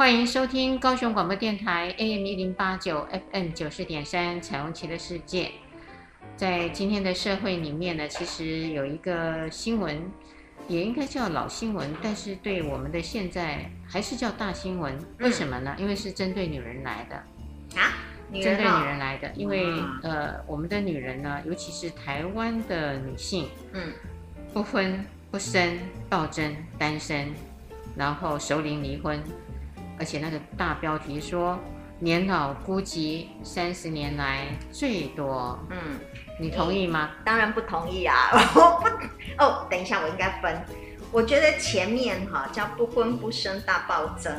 欢迎收听高雄广播电台 AM 一零八九 FM 九四点三彩虹旗的世界。在今天的社会里面呢，其实有一个新闻，也应该叫老新闻，但是对我们的现在还是叫大新闻。为什么呢？因为是针对女人来的啊，针对女人来的，因为呃，我们的女人呢，尤其是台湾的女性，嗯，不婚。不生、暴增、单身，然后熟龄离婚，而且那个大标题说年老孤寂三十年来最多。嗯，你同意吗？当然不同意啊！我不哦，等一下，我应该分。我觉得前面哈叫不婚不生大暴增，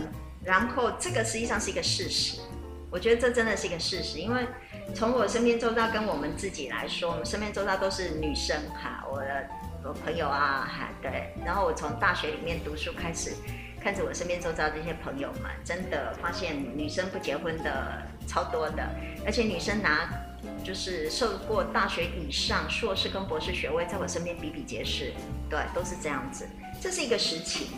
然后这个实际上是一个事实。我觉得这真的是一个事实，因为从我身边周遭跟我们自己来说，我们身边周遭都是女生哈，我的。我朋友啊，哈，对，然后我从大学里面读书开始，看着我身边周遭这些朋友们，真的发现女生不结婚的超多的，而且女生拿就是受过大学以上硕士跟博士学位，在我身边比比皆是，对，都是这样子，这是一个实情。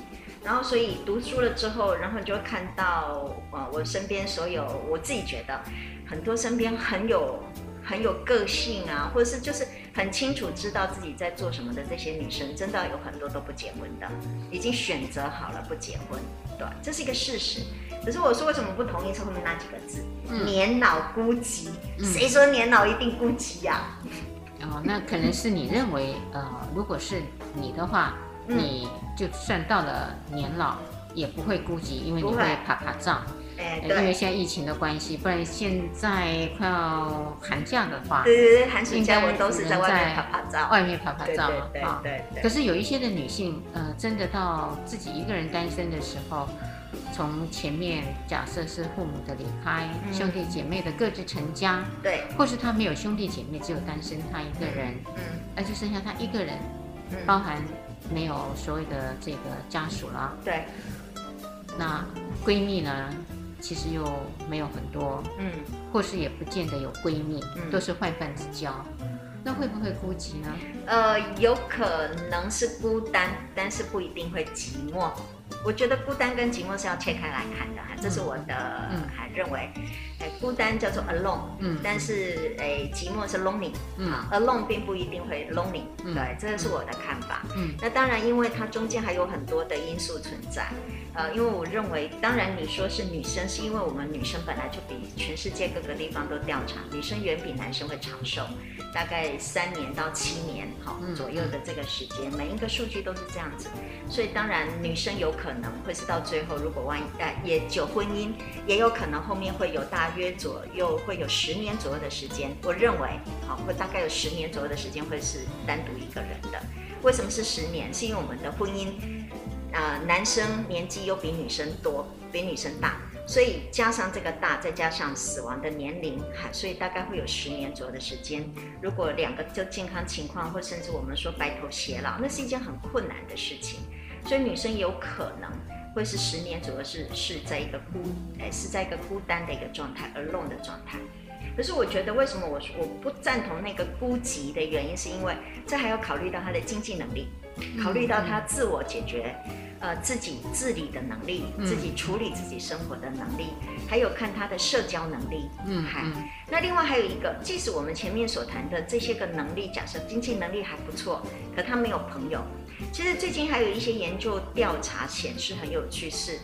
然后所以读书了之后，然后你就会看到，呃，我身边所有我自己觉得很多身边很有很有个性啊，或者是就是。很清楚知道自己在做什么的这些女生，真的有很多都不结婚的，已经选择好了不结婚，对，这是一个事实。可是我说为什么不同意是后面那几个字？嗯、年老孤寂，谁说年老一定孤寂呀、啊？哦，那可能是你认为，呃，如果是你的话，你就算到了年老，也不会孤寂，因为你会趴趴走。哎，因为现在疫情的关系，不然现在快要寒假的话，对对对，寒暑假我都是在外面拍拍照，外面趴趴走，对对对对。可是有一些的女性，呃，真的到自己一个人单身的时候，从前面假设是父母的离开，兄弟姐妹的各自成家，对，或是她没有兄弟姐妹，只有单身她一个人，嗯，而就剩下她一个人，包含没有所谓的这个家属了，对。那闺蜜呢？其实又没有很多，嗯，或是也不见得有闺蜜，嗯，都是坏饭之交，那会不会孤寂呢？呃，有可能是孤单，但是不一定会寂寞。我觉得孤单跟寂寞是要切开来看的哈，这是我的还认为，哎，孤单叫做 alone，嗯，但是哎，寂寞是 lonely，嗯，alone 并不一定会 lonely，对，这个是我的看法，嗯，那当然，因为它中间还有很多的因素存在。呃，因为我认为，当然你说是女生，是因为我们女生本来就比全世界各个地方都调查，女生远比男生会长寿，大概三年到七年好左右的这个时间，每一个数据都是这样子，所以当然女生有可能会是到最后，如果万一呃也久婚姻，也有可能后面会有大约左右会有十年左右的时间，我认为好会大概有十年左右的时间会是单独一个人的，为什么是十年？是因为我们的婚姻。啊、呃，男生年纪又比女生多，比女生大，所以加上这个大，再加上死亡的年龄，哈，所以大概会有十年左右的时间。如果两个就健康情况，或甚至我们说白头偕老，那是一件很困难的事情。所以女生有可能会是十年左右是是在一个孤，哎，是在一个孤单的一个状态，alone 的状态。可是我觉得，为什么我我不赞同那个孤寂的原因，是因为这还要考虑到他的经济能力。考虑到他自我解决，呃，自己自理的能力，自己处理自己生活的能力，还有看他的社交能力。嗯，还那另外还有一个，即使我们前面所谈的这些个能力，假设经济能力还不错，可他没有朋友。其实最近还有一些研究调查显示很有趣，是，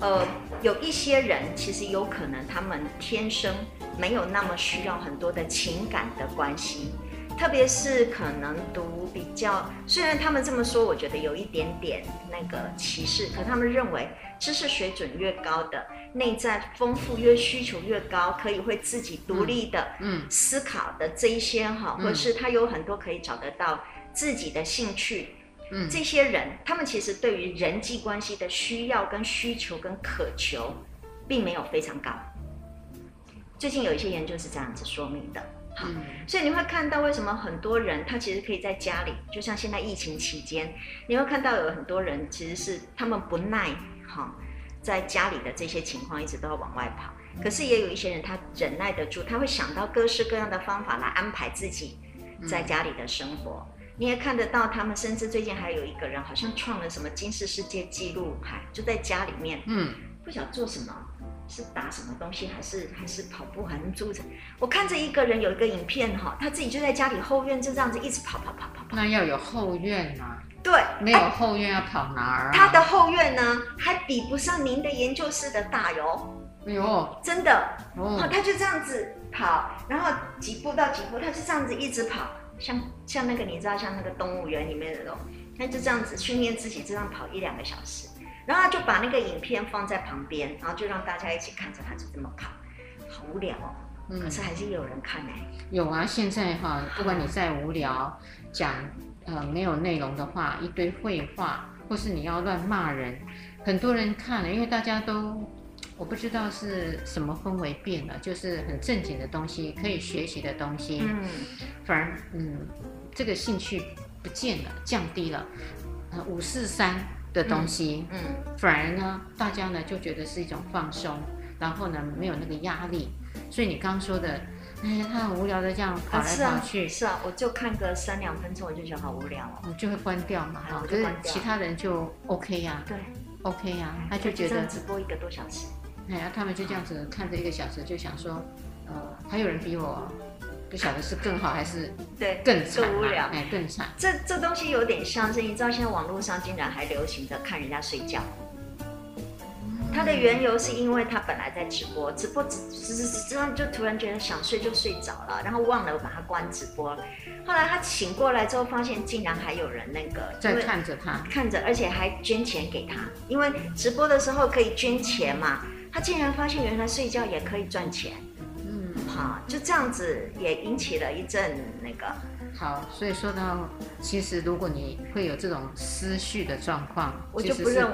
呃，有一些人其实有可能他们天生没有那么需要很多的情感的关系。特别是可能读比较，虽然他们这么说，我觉得有一点点那个歧视，可他们认为知识水准越高的，内在丰富越需求越高，可以会自己独立的嗯思考的这一些哈，或是他有很多可以找得到自己的兴趣，嗯，这些人他们其实对于人际关系的需要跟需求跟渴求，并没有非常高。最近有一些研究是这样子说明的。好，嗯、所以你会看到为什么很多人他其实可以在家里，就像现在疫情期间，你会看到有很多人其实是他们不耐哈，在家里的这些情况一直都要往外跑。可是也有一些人他忍耐得住，他会想到各式各样的方法来安排自己在家里的生活。嗯、你也看得到他们，甚至最近还有一个人好像创了什么金氏世界纪录，还就在家里面，嗯，不晓得做什么。是打什么东西，还是还是跑步，还是住着？我看着一个人有一个影片哈，他自己就在家里后院就这样子一直跑跑跑跑跑。那要有后院啊。对，没有后院要跑哪儿啊？他的后院呢，还比不上您的研究室的大哟。哎呦，真的哦，他就这样子跑，然后几步到几步，他就这样子一直跑，像像那个你知道，像那个动物园里面的那种，他就这样子训练自己这样跑一两个小时。然后他就把那个影片放在旁边，然后就让大家一起看着他就这么跑，好无聊哦。嗯，可是还是有人看呢。有啊，现在哈，不管你再无聊，讲呃没有内容的话，一堆废话，或是你要乱骂人，很多人看了，因为大家都我不知道是什么氛围变了，就是很正经的东西，可以学习的东西，嗯，反而嗯这个兴趣不见了，降低了，呃五四三。的东西，嗯，嗯，反而呢，大家呢就觉得是一种放松，然后呢没有那个压力，所以你刚刚说的，哎，他很无聊的这样跑来跑去，啊是，啊是啊，我就看个三两分钟，我就觉得好无聊哦，我就会关掉嘛，哈，可是其他人就 OK 呀，啊，对，OK 呀，啊，他就觉得直播一个多小时，哎呀，他们就这样子看着一个小时，就想说，呃，还有人比我。不晓得是更好还是对更惨，更无聊，哎，更惨。这这东西有点像是，你知道现在网络上竟然还流行着看人家睡觉。他的缘由是因为他本来在直播，直播直直直直就突然觉得想睡就睡着了，然后忘了把它关直播。后来他醒过来之后，发现竟然还有人那个在看着他，看着，而且还捐钱给他，因为直播的时候可以捐钱嘛。他竟然发现原来睡觉也可以赚钱。嗯，好，就这样子也引起了一阵那个。好，所以说到，其实如果你会有这种思绪的状况，我就不认为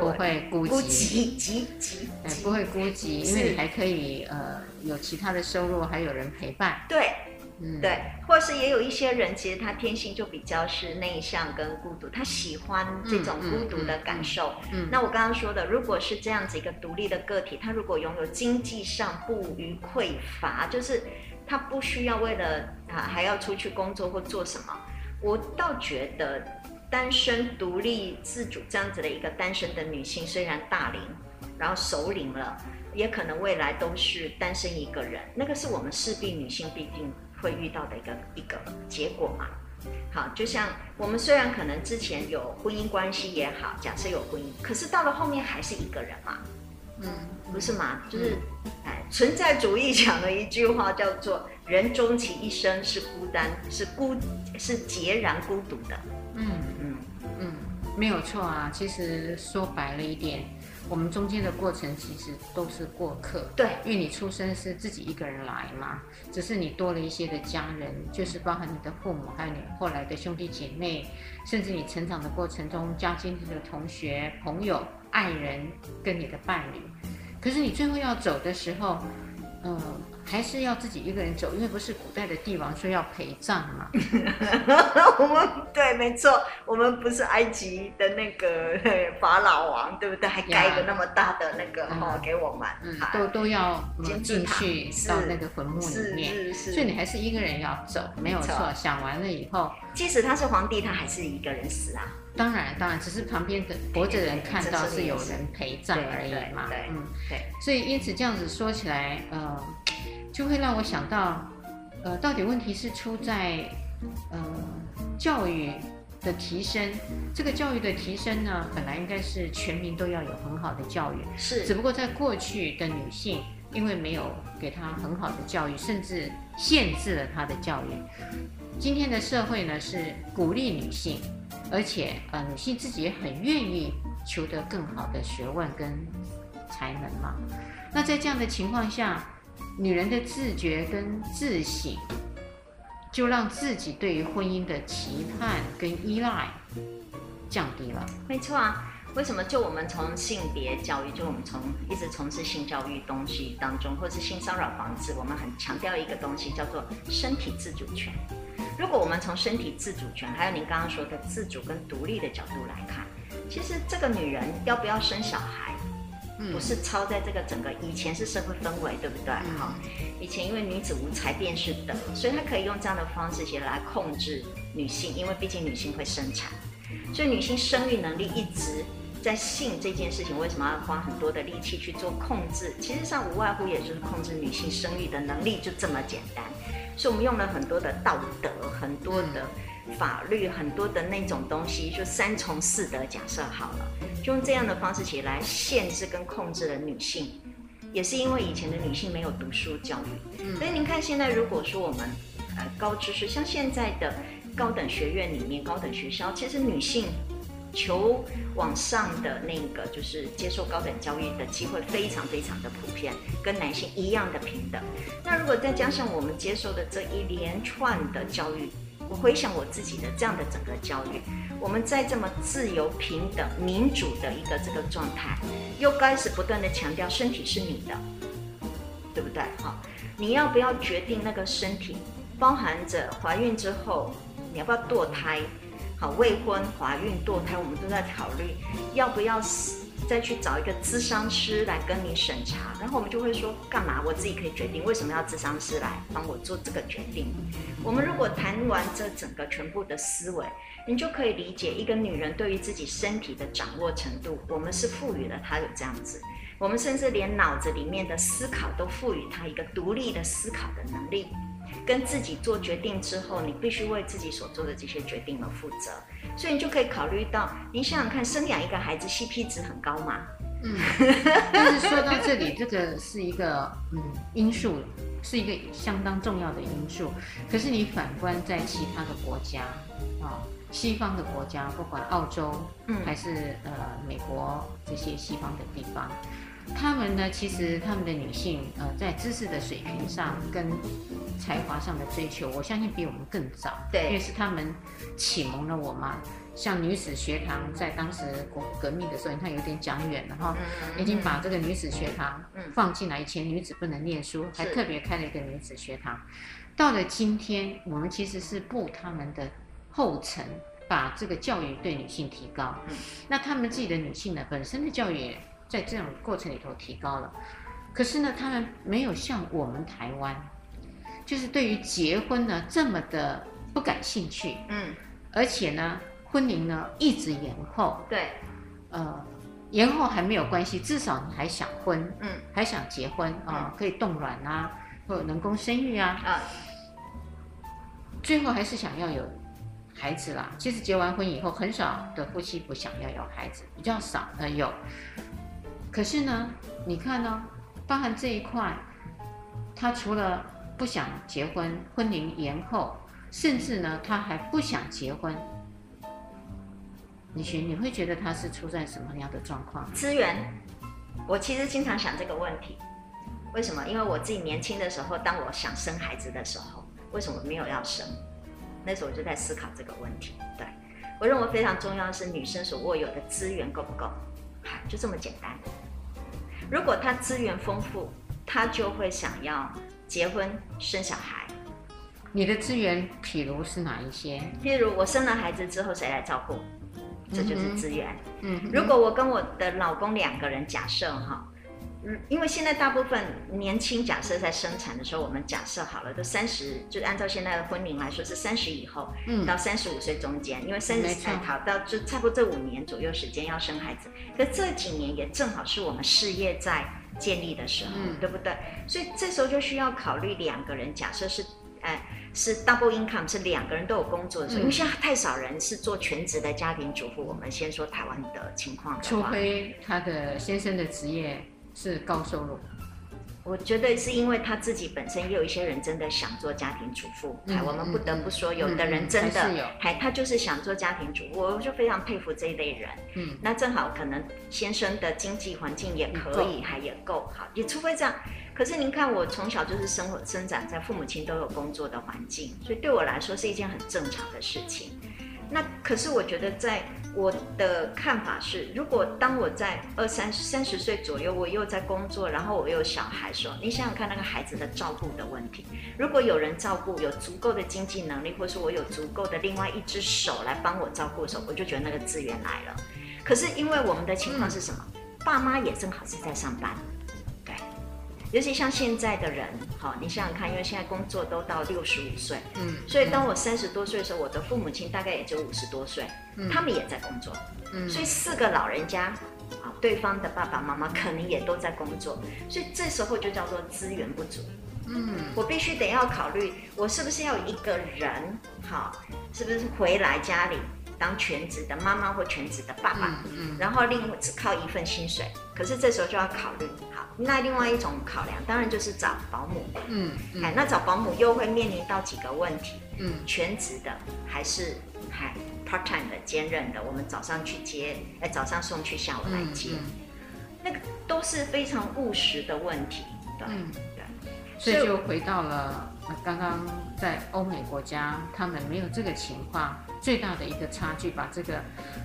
不会孤寂，寂寂寂，哎，不会孤寂，因为你还可以呃有其他的收入，还有人陪伴。对。嗯，对，或是也有一些人，其实他天性就比较是内向跟孤独，他喜欢这种孤独的感受。嗯，嗯嗯嗯，那我刚刚说的，如果是这样子一个独立的个体，他如果拥有经济上不虞匮乏，就是他不需要为了啊还要出去工作或做什么，我倒觉得单身独立自主这样子的一个单身的女性，虽然大龄，然后熟龄了，也可能未来都是单身一个人，那个是我们势必女性必定。会遇到的一个一个结果嘛？好，就像我们虽然可能之前有婚姻关系也好，假设有婚姻，可是到了后面还是一个人嘛？嗯，不是吗？就是，哎，存在主义讲的一句话叫做“人终其一生是孤单，是孤，是孑然孤独的。”嗯嗯嗯，没有错啊。其实说白了一点。我们中间的过程其实都是过客，对，因为你出生是自己一个人来嘛，只是你多了一些的家人，就是包含你的父母，还有你后来的兄弟姐妹，甚至你成长的过程中加进去的同学、朋友、爱人跟你的伴侣，可是你最后要走的时候，嗯、呃。还是要自己一个人走，因为不是古代的帝王说要陪葬嘛。我们对，没错，我们不是埃及的那个法老王，对不对？还盖一个那么大的那个哈、嗯、给我们，嗯、都都要进去到那个坟墓里面。是是是，所以你还是一个人要走，没有错。错想完了以后，即使他是皇帝，他还是一个人死啊。当然，当然，只是旁边的活着人看到是有人陪葬而已嘛。对，嗯，对。所以因此这样子说起来，呃。就会让我想到，呃，到底问题是出在，呃，教育的提升。这个教育的提升呢，本来应该是全民都要有很好的教育，是。只不过在过去的女性，因为没有给她很好的教育，甚至限制了她的教育。今天的社会呢，是鼓励女性，而且呃，女性自己也很愿意求得更好的学问跟才能嘛。那在这样的情况下，女人的自觉跟自省，就让自己对于婚姻的期盼跟依赖降低了。没错啊，为什么？就我们从性别教育，就我们从一直从事性教育东西当中，或是性骚扰防治，我们很强调一个东西，叫做身体自主权。如果我们从身体自主权，还有您刚刚说的自主跟独立的角度来看，其实这个女人要不要生小孩，不是超在这个整个以前是社会氛围，对不对？哈，以前因为女子无才便是德，所以她可以用这样的方式去来控制女性，因为毕竟女性会生产，所以女性生育能力一直。在性这件事情，为什么要花很多的力气去做控制？其实上无外乎也就是控制女性生育的能力，就这么简单。所以我们用了很多的道德、很多的法律、很多的那种东西，就三从四德假设好了，就用这样的方式起来限制跟控制了女性。也是因为以前的女性没有读书教育，所以您看现在如果说我们呃高知识，像现在的高等学院里面、高等学校，其实女性。求往上的那个，就是接受高等教育的机会非常非常的普遍，跟男性一样的平等。那如果再加上我们接受的这一连串的教育，我回想我自己的这样的整个教育，我们在这么自由、平等、民主的一个这个状态，又开始不断的强调身体是你的，对不对？好，你要不要决定那个身体，包含着怀孕之后你要不要堕胎？好，未婚、怀孕、堕胎，我们都在考虑要不要再去找一个咨商师来跟你审查。然后我们就会说，干嘛？我自己可以决定，为什么要咨商师来帮我做这个决定？我们如果谈完这整个全部的思维，你就可以理解一个女人对于自己身体的掌握程度。我们是赋予了她有这样子，我们甚至连脑子里面的思考都赋予她一个独立的思考的能力。跟自己做决定之后，你必须为自己所做的这些决定而负责，所以你就可以考虑到，你想想看，生养一个孩子 CP 值很高吗？嗯，但是说到这里，这个是一个嗯因素，是一个相当重要的因素。可是你反观在其他的国家啊，西方的国家，不管澳洲，嗯，还是呃美国这些西方的地方。他们呢，其实他们的女性，呃，在知识的水平上跟才华上的追求，我相信比我们更早。对，因为是他们启蒙了我嘛。像女子学堂，在当时国革命的时候，你看有点讲远了哈，已经把这个女子学堂放进来。以前女子不能念书，还特别开了一个女子学堂。到了今天，我们其实是步他们的后尘，把这个教育对女性提高。那他们自己的女性呢，本身的教育。在这种过程里头提高了，可是呢，他们没有像我们台湾，就是对于结婚呢这么的不感兴趣，嗯，而且呢，婚龄呢一直延后，对，呃，延后还没有关系，至少你还想婚，嗯，还想结婚啊，呃，可以冻卵啊，或者人工生育啊，啊，最后还是想要有孩子啦。其实结完婚以后，很少的夫妻不想要有孩子，比较少的有。可是呢，你看呢，包含这一块，他除了不想结婚，婚龄延后，甚至呢，他还不想结婚。你觉你会觉得他是出在什么样的状况？资源，我其实经常想这个问题，为什么？因为我自己年轻的时候，当我想生孩子的时候，为什么没有要生？那时候我就在思考这个问题。对，我认为非常重要的是女生所握有的资源够不够？就这么简单。如果他资源丰富，他就会想要结婚生小孩。你的资源，譬如是哪一些？譬如我生了孩子之后，谁来照顾？这就是资源。嗯，如果我跟我的老公两个人，假设哈。因为现在大部分年轻，假设在生产的时候，我们假设好了，都三十，就按照现在的婚龄来说是三十以后，嗯，到三十五岁中间，因为三十才好到就差不多这五年左右时间要生孩子，可这几年也正好是我们事业在建立的时候，嗯，对不对？所以这时候就需要考虑两个人，假设是，哎，是 double income，是两个人都有工作的时候，嗯，因为现在太少人是做全职的家庭主妇。我们先说台湾的情况的话，除非他的先生的职业。是高收入，我觉得是因为他自己本身也有一些人真的想做家庭主妇。哎、嗯，我们不得不说，有的人真的，还、嗯、他就是想做家庭主妇，我就非常佩服这一类人。嗯，那正好可能先生的经济环境也可以，还也够好，也除非这样。可是您看，我从小就是生活生长在父母亲都有工作的环境，所以对我来说是一件很正常的事情。那可是我觉得在我的看法是，如果当我在二三三十岁左右，我又在工作，然后我又有小孩的时候，你想想看那个孩子的照顾的问题。如果有人照顾，有足够的经济能力，或者说我有足够的另外一只手来帮我照顾的时候，我就觉得那个资源来了。可是因为我们的情况是什么？爸妈也正好是在上班。尤其像现在的人，好，你想想看，因为现在工作都到六十五岁，嗯，所以当我三十多岁的时候，我的父母亲大概也就五十多岁，嗯，他们也在工作，嗯，所以四个老人家，啊，对方的爸爸妈妈可能也都在工作，所以这时候就叫做资源不足，嗯，我必须得要考虑，我是不是要一个人，好，是不是回来家里？当全职的妈妈或全职的爸爸，嗯嗯、然后另外只靠一份薪水，可是这时候就要考虑，好，那另外一种考量，当然就是找保姆，嗯，嗯。哎，那找保姆又会面临到几个问题，嗯，全职的还是还 part time 的兼任的，我们早上去接，哎，早上送去，下午来接，嗯嗯、那个都是非常务实的问题，对，嗯、对，所以就回到了刚刚在欧美国家，他们没有这个情况。最大的一个差距，把这个，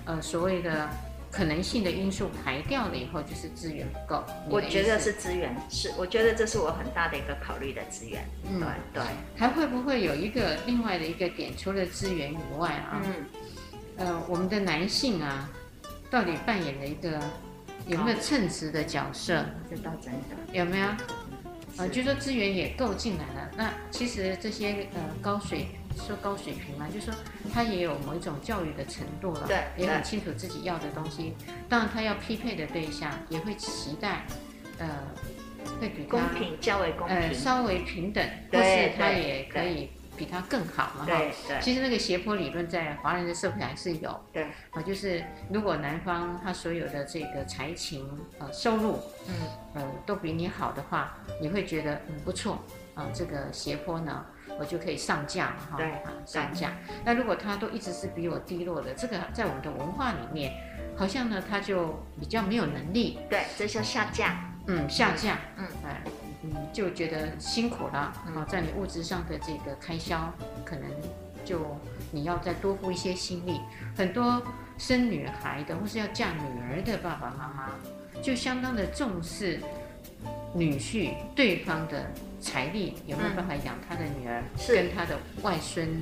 呃，所谓的可能性的因素排掉了以后，就是资源不够。我觉得是资源，是我觉得这是我很大的一个考虑的资源。嗯，对对。还会不会有一个另外的一个点，除了资源以外啊，嗯，呃，我们的男性啊，到底扮演了一个有没有称职的角色？这倒真的。有没有？呃，就说资源也够进来了，那其实这些呃高水。说高水平嘛，就是说他也有某一种教育的程度了，对，也很清楚自己要的东西。当然，他要匹配的对象也会期待，呃，会比他公平，较为公平，呃，稍微平等，或是他也可以比他更好嘛，哈。其实那个斜坡理论在华人的社会还是有，对，啊，就是如果男方他所有的这个才情、呃收入，嗯，呃都比你好的话，你会觉得嗯不错，啊，这个斜坡呢。我就可以上架嘛，哈，对，上架。那如果他都一直是比我低落的，这个在我们的文化里面，好像呢他就比较没有能力。对，这叫下架。嗯，下架。嗯，哎，嗯，就觉得辛苦了。啊，在你物质上的这个开销，可能就你要再多付一些心力。很多生女孩的或是要嫁女儿的爸爸妈妈，就相当的重视女婿对方的。财力有没有办法养他的女儿，嗯、跟他的外孙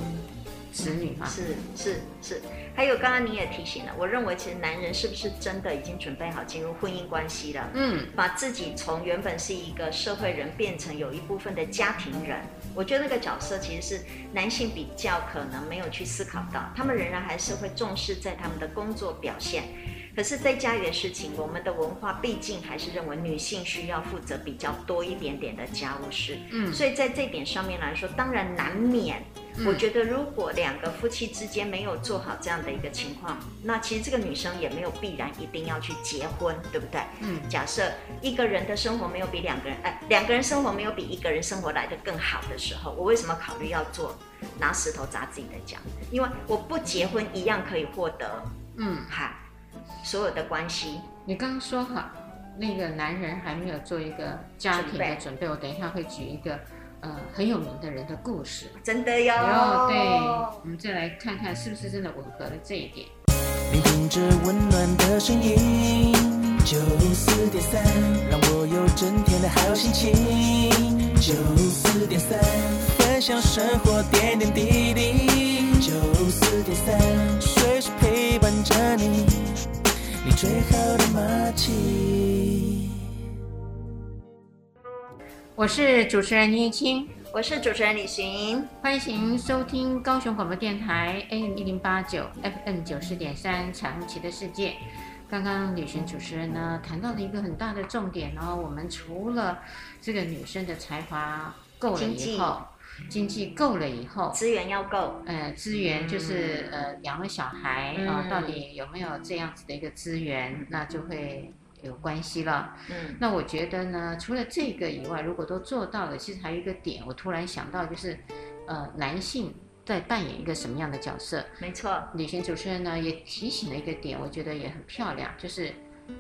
子女哈？是是是，还有刚刚你也提醒了，我认为其实男人是不是真的已经准备好进入婚姻关系了？嗯，把自己从原本是一个社会人变成有一部分的家庭人，我觉得那个角色其实是男性比较可能没有去思考到，他们仍然还是会重视在他们的工作表现。可是，在家里的事情，我们的文化毕竟还是认为女性需要负责比较多一点点的家务事。嗯，所以在这点上面来说，当然难免。我觉得，如果两个夫妻之间没有做好这样的一个情况，那其实这个女生也没有必然一定要去结婚，对不对？嗯，假设一个人的生活没有比两个人，哎，两个人生活没有比一个人生活来得更好的时候，我为什么考虑要做拿石头砸自己的脚？因为我不结婚一样可以获得，嗯，哈。所有的关系，你刚刚说哈，那个男人还没有做一个家庭的准备，准备我等一下会举一个呃很有名的人的故事，真的哟。对，我们再来看看是不是真的吻合了这一点。聆听着温暖的声音，九四点三，让我有整天的好心情。九四点三，分享生活点点滴滴。九四点三，最好的默契。我是主持人倪玉清，我是主持人李寻，欢迎收听高雄广播电台 AM 一零八九 FM 九十点三《彩虹旗的世界》。刚刚李寻主持人呢谈到了一个很大的重点，哦我们除了这个女生的才华够了以后。经济够了以后，资源要够。呃，资源就是呃养了小孩啊，到底有没有这样子的一个资源，那就会有关系了。嗯，那我觉得呢，除了这个以外，如果都做到了，其实还有一个点，我突然想到就是，呃，男性在扮演一个什么样的角色？没错，旅行主持人呢也提醒了一个点，我觉得也很漂亮，就是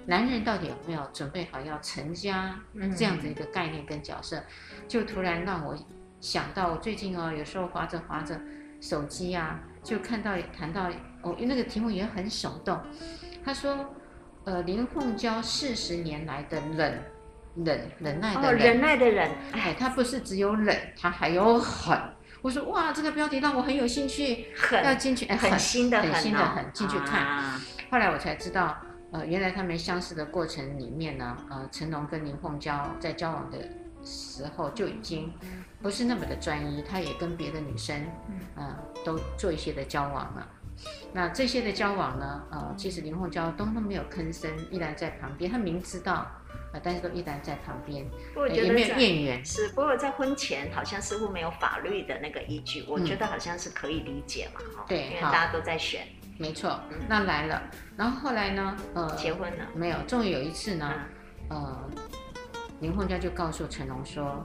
男人到底有没有准备好要成家这样子一个概念跟角色，就突然让我。想到我最近哦，有时候划着划着手机啊，就看到谈到哦，因为那个题目也很手动。他说，呃，林凤娇四十年来的忍忍忍耐的忍，哦、忍耐的忍，哎，他不是只有忍，他还有狠。我说哇，这个标题让我很有兴趣，狠要进去，哎，很新的很新的很进去看。啊、后来我才知道，呃，原来他们相识的过程里面呢，呃，成龙跟林凤娇在交往的时候就已经不是那么的专一，他也跟别的女生，呃，都做一些的交往了。那这些的交往呢，呃，其实林凤娇都都没有吭声，依然在旁边。他明知道，呃，但是都依然在旁边，也没有怨言。是，不过在婚前好像似乎没有法律的那个依据，我觉得好像是可以理解嘛，哈、嗯。对，因为大家都在选。没错，那来了，然后后来呢，呃，结婚了。没有，终于有一次呢，嗯、呃，林凤娇就告诉成龙说，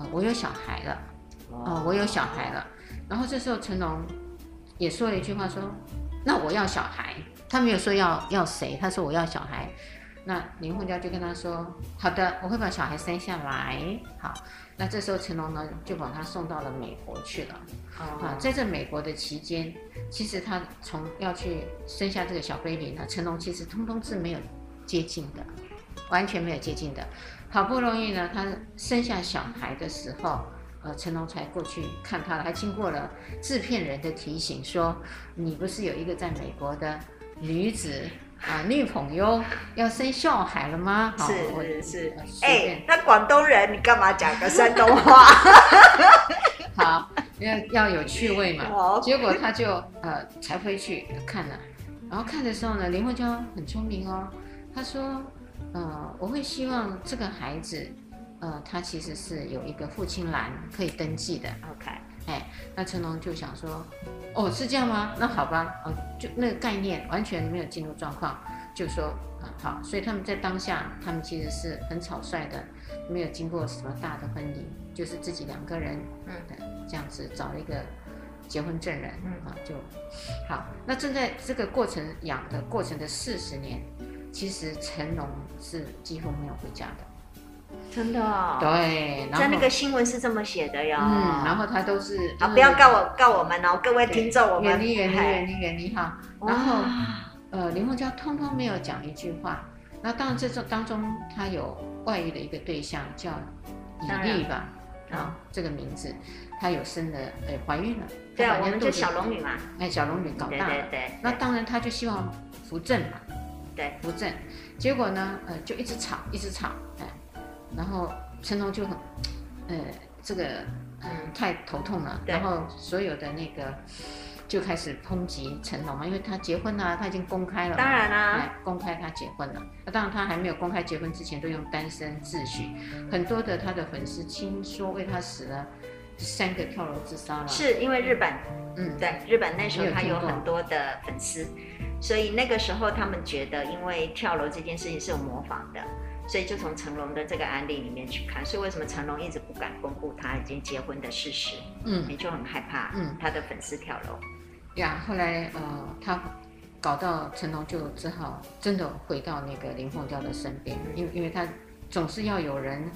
呃，我有小孩了，哦、呃，我有小孩了。然后这时候成龙。也说了一句话说，那我要小孩，他没有说要要谁，他说我要小孩。那林凤娇就跟他说，好的，我会把小孩生下来。好，那这时候成龙呢就把他送到了美国去了。哦、啊，在这美国的期间，其实他从要去生下这个小 baby 呢，成龙其实通通是没有接近的，完全没有接近的。好不容易呢，他生下小孩的时候。呃，成龙才过去看他了，还经过了制片人的提醒，说你不是有一个在美国的女子啊、呃、女朋友要生小孩了吗？好是是是，哎、欸，那广东人，你干嘛讲个山东话？好，要要有趣味嘛。结果他就呃才回去看了，然后看的时候呢，林慧娇很聪明哦，他说，呃，我会希望这个孩子。呃，他其实是有一个父亲栏可以登记的。OK，哎，那成龙就想说，哦，是这样吗？那好吧，哦，就那个概念完全没有进入状况，就说啊好，所以他们在当下，他们其实是很草率的，没有经过什么大的婚礼，就是自己两个人，嗯，这样子找了一个结婚证人，嗯啊就，好，那正在这个过程养的过程的四十年，其实成龙是几乎没有回家的。真的、哦，对，在那个新闻是这么写的哟。嗯，然后他都是，啊，不要告我告我们哦，各位听众，我们远离远离远离远离哈。然后，呃，林凤娇通通没有讲一句话。那当然，这种当中他有外遇的一个对象叫李丽吧，啊，这个名字，她有生了，呃，怀孕了。对啊，我们就小龙女嘛。哎，小龙女搞大了。对对对。那当然，他就希望扶正嘛。对，扶正。结果呢，呃，就一直吵，一直吵，哎。然后成龙就很，呃，这个嗯太头痛了。然后所有的那个就开始抨击成龙嘛，因为他结婚了，他已经公开了。当然啦、啊，公开他结婚了。那当然他还没有公开结婚之前，都用单身自诩。很多的他的粉丝听说为他死了三个跳楼自杀了。是因为日本，嗯，对，日本那时候他有很多的粉丝，所以那个时候他们觉得，因为跳楼这件事情是有模仿的。所以就从成龙的这个案例里面去看，所以为什么成龙一直不敢公布他已经结婚的事实？嗯，你就很害怕，嗯，他的粉丝跳楼。呀，后来呃，他搞到成龙就只好真的回到那个林凤娇的身边，因为因为他总是要有人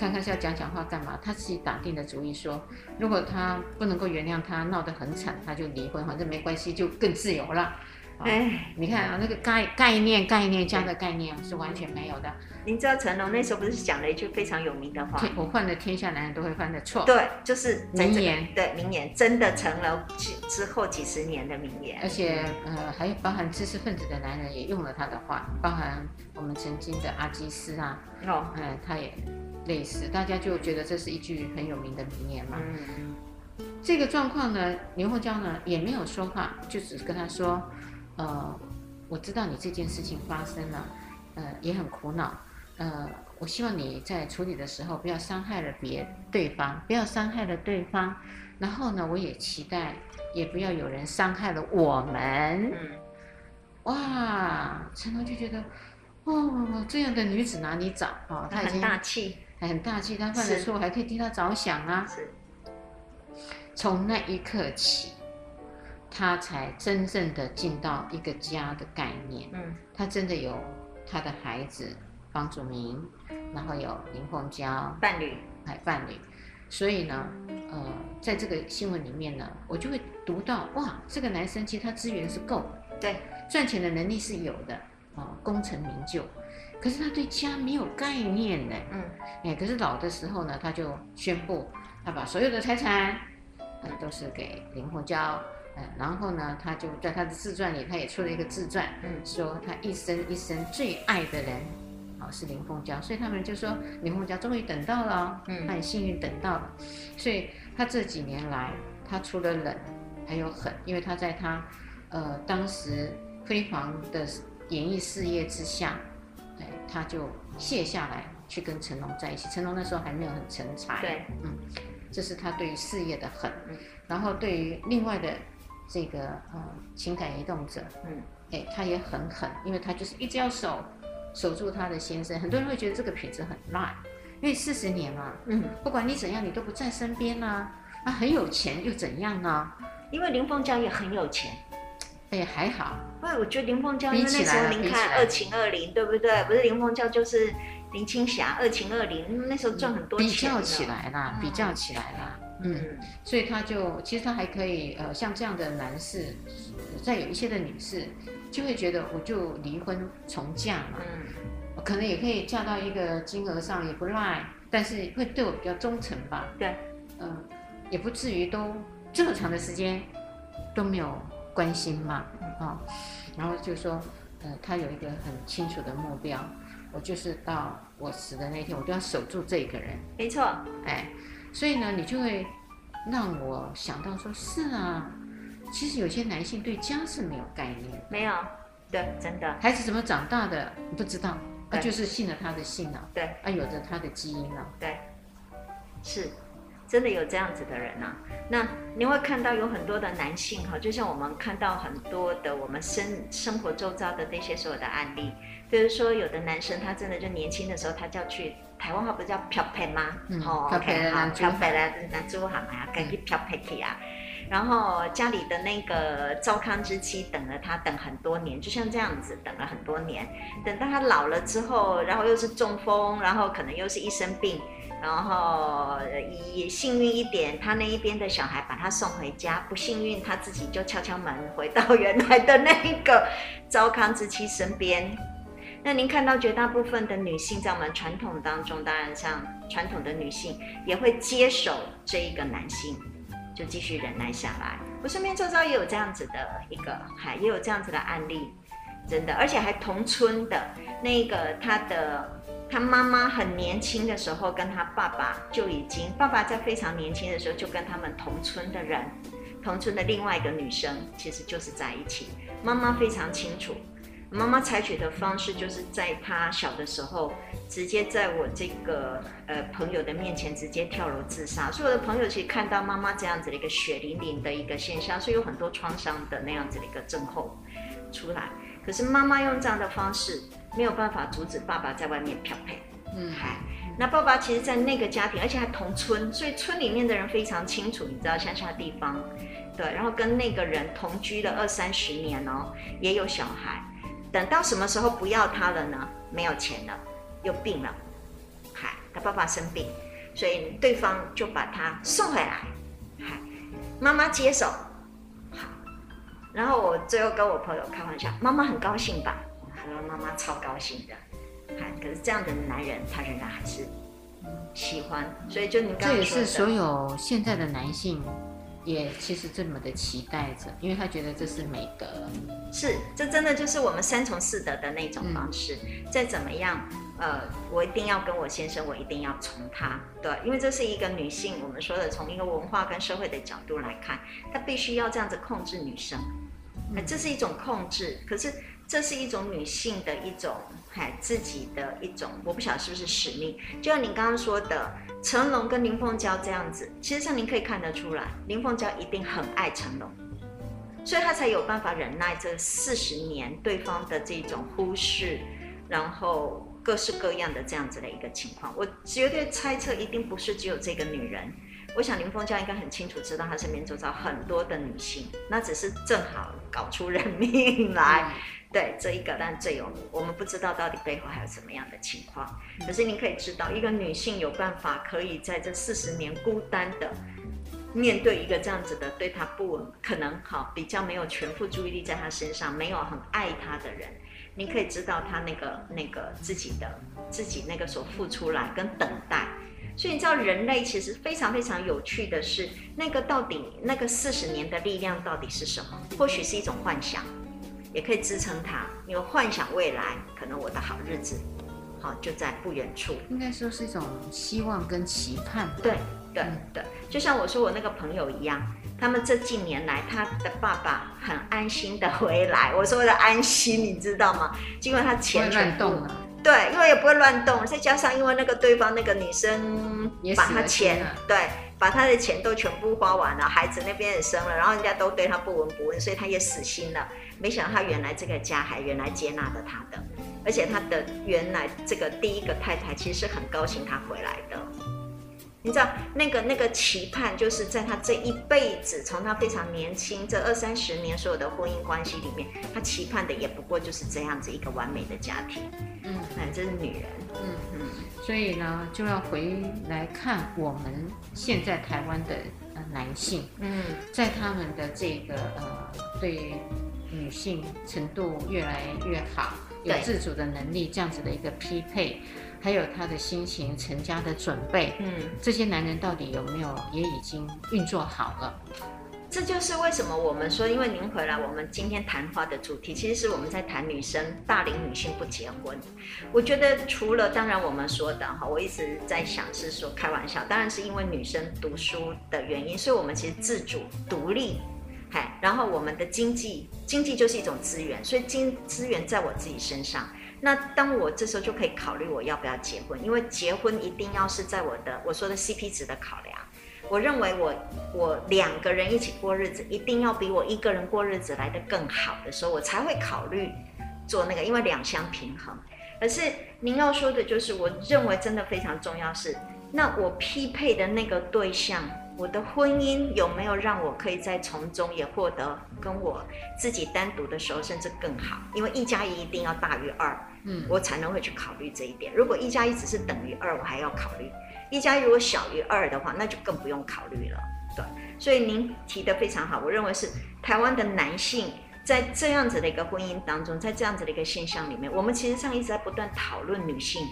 看看是要讲讲话干嘛，他自己打定的主意说，如果他不能够原谅他闹得很惨，他就离婚，反正没关系，就更自由了。哎，你看啊，那个概概念概念家的概念是完全没有的。您知道成龙那时候不是讲了一句非常有名的话？我犯了天下男人都会犯的错。对，就是名言。对，名言真的成了之后几十年的名言。而且呃，还有包含知识分子的男人也用了他的话，包含我们曾经的阿基斯啊，哦，嗯，他也类似，大家就觉得这是一句很有名的名言嘛。嗯。这个状况呢，林凤娇呢也没有说话，就只是跟他说。呃，我知道你这件事情发生了，呃，也很苦恼，呃，我希望你在处理的时候不要伤害了别对方，不要伤害了对方，然后呢，我也期待也不要有人伤害了我们。嗯，哇，陈龙就觉得，哦，这样的女子哪里找啊？她已经很大气，很大气，他犯了错还可以替他着想啊。是，从那一刻起。他才真正的进到一个家的概念，嗯，他真的有他的孩子房祖名，然后有林凤娇伴侣，哎伴侣，所以呢，呃，在这个新闻里面呢，我就会读到哇，这个男生其实他资源是够的，对，赚钱的能力是有的啊，功成名就，可是他对家没有概念呢。嗯，哎，可是老的时候呢，他就宣布他把所有的财产，嗯，都是给林凤娇。嗯然后呢，他就在他的自传里，他也出了一个自传，嗯，说他一生一生最爱的人，哦，是林凤娇，所以他们就说林凤娇终于等到了，嗯，他很幸运等到了，所以他这几年来，他除了冷，还有狠，因为他在他，呃，当时辉煌的演艺事业之下，对，他就卸下来去跟成龙在一起，成龙那时候还没有很成才，对，嗯，这是他对于事业的狠，然后对于另外的。这个呃情感移动者，嗯，哎，他也很狠，因为他就是一直要守守住他的先生。很多人会觉得这个品质很烂，因为四十年嘛，嗯，不管你怎样，你都不在身边啊。他很有钱又怎样呢？因为林凤娇也很有钱，哎，还好。哎，我觉得林凤娇因为那时候您看《二情二零》，对不对？不是林凤娇就是林青霞，《二情二零》那时候赚很多钱。比较起来啦，比较起来啦。嗯，所以他就其实他还可以，呃，像这样的男士，再有一些的女士，就会觉得我就离婚重嫁嘛，嗯，可能也可以嫁到一个金额上也不赖，但是会对我比较忠诚吧？对，嗯，也不至于都这么长的时间都没有关心嘛，啊，然后就说，呃，他有一个很清楚的目标，我就是到我死的那天，我都要守住这个人。没错，哎。所以呢，你就会让我想到说，是啊，其实有些男性对家是没有概念，没有，对，真的，孩子怎么长大的不知道，他就是信了他的信了，对，啊，有着他的基因了，对，是，真的有这样子的人啊。那你会看到有很多的男性哈，就像我们看到很多的我们生生活周遭的那些所有的案例，比如说有的男生他真的就年轻的时候他就要去。台湾话不是叫漂配吗？嗯、哦，OK，好，漂配来男猪行啊，赶紧漂配去啊。然后家里的那个糟糠之妻等了他等很多年，就像这样子等了很多年。等到他老了之后，然后又是中风，然后可能又是一生病，然后以幸运一点，他那一边的小孩把他送回家；不幸运，他自己就敲敲门回到原来的那个糟糠之妻身边。那您看到绝大部分的女性在我们传统当中，当然像传统的女性也会接手这一个男性，就继续忍耐下来。我身边周遭也有这样子的一个，还也有这样子的案例，真的，而且还同村的那个他的他妈妈很年轻的时候跟他爸爸就已经，爸爸在非常年轻的时候就跟他们同村的人，同村的另外一个女生其实就是在一起，妈妈非常清楚。妈妈采取的方式就是在她小的时候，直接在我这个呃朋友的面前直接跳楼自杀。所以我的朋友其实看到妈妈这样子的一个血淋淋的一个现象，所以有很多创伤的那样子的一个症候出来。可是妈妈用这样的方式没有办法阻止爸爸在外面漂配。嗯，嗨，那爸爸其实，在那个家庭，而且还同村，所以村里面的人非常清楚，你知道乡下地方，对，然后跟那个人同居了二三十年哦，也有小孩。等到什么时候不要他了呢？没有钱了，又病了，嗨，他爸爸生病，所以对方就把他送回来，嗨，妈妈接手，好，然后我最后跟我朋友开玩笑，妈妈很高兴吧？妈妈超高兴的，嗨，可是这样的男人他仍然还是喜欢，所以就你刚这也是所有现在的男性。也其实这么的期待着，因为他觉得这是美德。是，这真的就是我们三从四德的那种方式。嗯、再怎么样，呃，我一定要跟我先生，我一定要从他。对，因为这是一个女性，我们说的从一个文化跟社会的角度来看，她必须要这样子控制女生。嗯、这是一种控制，可是这是一种女性的一种，哎，自己的一种，我不晓得是不是使命。就像你刚刚说的。成龙跟林凤娇这样子，其实上您可以看得出来，林凤娇一定很爱成龙，所以他才有办法忍耐这四十年对方的这种忽视，然后各式各样的这样子的一个情况。我绝对猜测，一定不是只有这个女人。我想林凤娇应该很清楚知道，她身边周遭很多的女性，那只是正好搞出人命来。对这一个，但最有名，我们不知道到底背后还有什么样的情况。可是您可以知道，一个女性有办法可以在这四十年孤单的面对一个这样子的对她不可能好比较没有全副注意力在她身上，没有很爱她的人，你可以知道她那个那个自己的自己那个所付出来跟等待。所以你知道人类其实非常非常有趣的是，那个到底那个四十年的力量到底是什么？或许是一种幻想，也可以支撑他，因为幻想未来可能我的好日子，好就在不远处。应该说是一种希望跟期盼。对对对，就像我说我那个朋友一样，他们这近年来他的爸爸很安心的回来。我说的安心，你知道吗？因为他钱全动了。对，因为也不会乱动，再加上因为那个对方那个女生把他钱，对，把他的钱都全部花完了，孩子那边也生了，然后人家都对他不闻不问，所以他也死心了。没想到他原来这个家还原来接纳了他的，而且他的原来这个第一个太太其实是很高兴他回来的。你知道那个那个期盼，就是在他这一辈子，从他非常年轻这二三十年所有的婚姻关系里面，他期盼的也不过就是这样子一个完美的家庭。嗯，哎，这是女人。嗯嗯，所以呢，就要回来看我们现在台湾的呃男性，嗯，在他们的这个呃对女性程度越来越好，有自主的能力这样子的一个匹配。还有他的心情、成家的准备，嗯，这些男人到底有没有也已经运作好了？这就是为什么我们说，因为您回来，我们今天谈话的主题其实是我们在谈女生大龄女性不结婚。我觉得除了当然我们说的哈，我一直在想是说开玩笑，当然是因为女生读书的原因，所以我们其实自主独立，嗨，然后我们的经济经济就是一种资源，所以经资源在我自己身上。那当我这时候就可以考虑我要不要结婚，因为结婚一定要是在我的我说的 CP 值的考量。我认为我我两个人一起过日子，一定要比我一个人过日子来得更好的时候，我才会考虑做那个，因为两相平衡。可是您要说的就是，我认为真的非常重要是，那我匹配的那个对象。我的婚姻有没有让我可以在从中也获得跟我自己单独的时候甚至更好？因为一加一一定要大于二，嗯，我才能会去考虑这一点。如果一加一只是等于二，我还要考虑；一加一如果小于二的话，那就更不用考虑了。对，所以您提得非常好，我认为是台湾的男性在这样子的一个婚姻当中，在这样子的一个现象里面，我们其实上一直在不断讨论女性，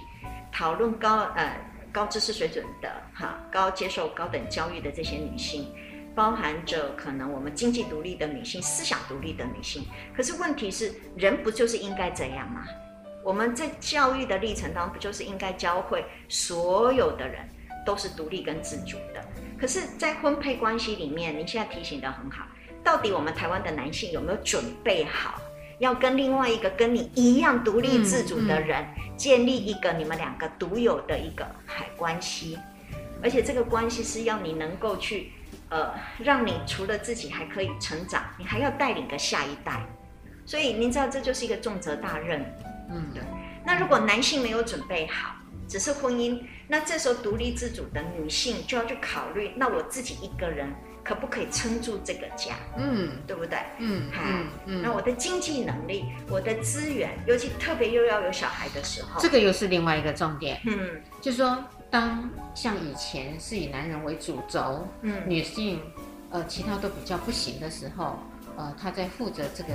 讨论高呃。高知识水准的哈，高接受高等教育的这些女性，包含着可能我们经济独立的女性、思想独立的女性。可是问题是，人不就是应该这样吗？我们在教育的历程当中，不就是应该教会所有的人都是独立跟自主的？可是，在婚配关系里面，您现在提醒的很好，到底我们台湾的男性有没有准备好？要跟另外一个跟你一样独立自主的人建立一个你们两个独有的一个海关系，而且这个关系是要你能够去，呃，让你除了自己还可以成长，你还要带领个下一代，所以您知道这就是一个重责大任，嗯，对。那如果男性没有准备好，只是婚姻，那这时候独立自主的女性就要去考虑，那我自己一个人。可不可以撑住这个家？嗯，对不对？嗯，好。嗯，那我的经济能力，我的资源，尤其特别又要有小孩的时候，这个又是另外一个重点。嗯，就是说，当像以前是以男人为主轴，嗯，女性，呃，其他都比较不行的时候，呃，她在负责这个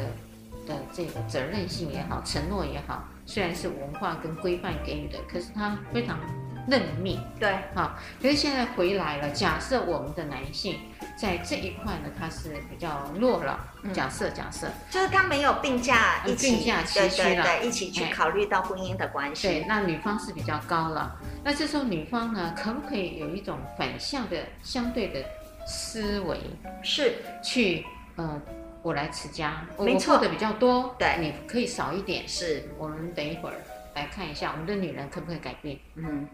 的这个责任性也好，承诺也好，虽然是文化跟规范给予的，可是他非常。认命，对，好，可是现在回来了。假设我们的男性在这一块呢，他是比较弱了。嗯、假设，假设，就是他没有并驾一起，并驾齐驱了，对，一起去考虑到婚姻的关系。对，那女方是比较高了。那这时候女方呢，可不可以有一种反向的相对的思维？是，去呃，我来持家，我错，我过的比较多，对，你可以少一点。是，我们等一会儿来看一下，我们的女人可不可以改变？嗯。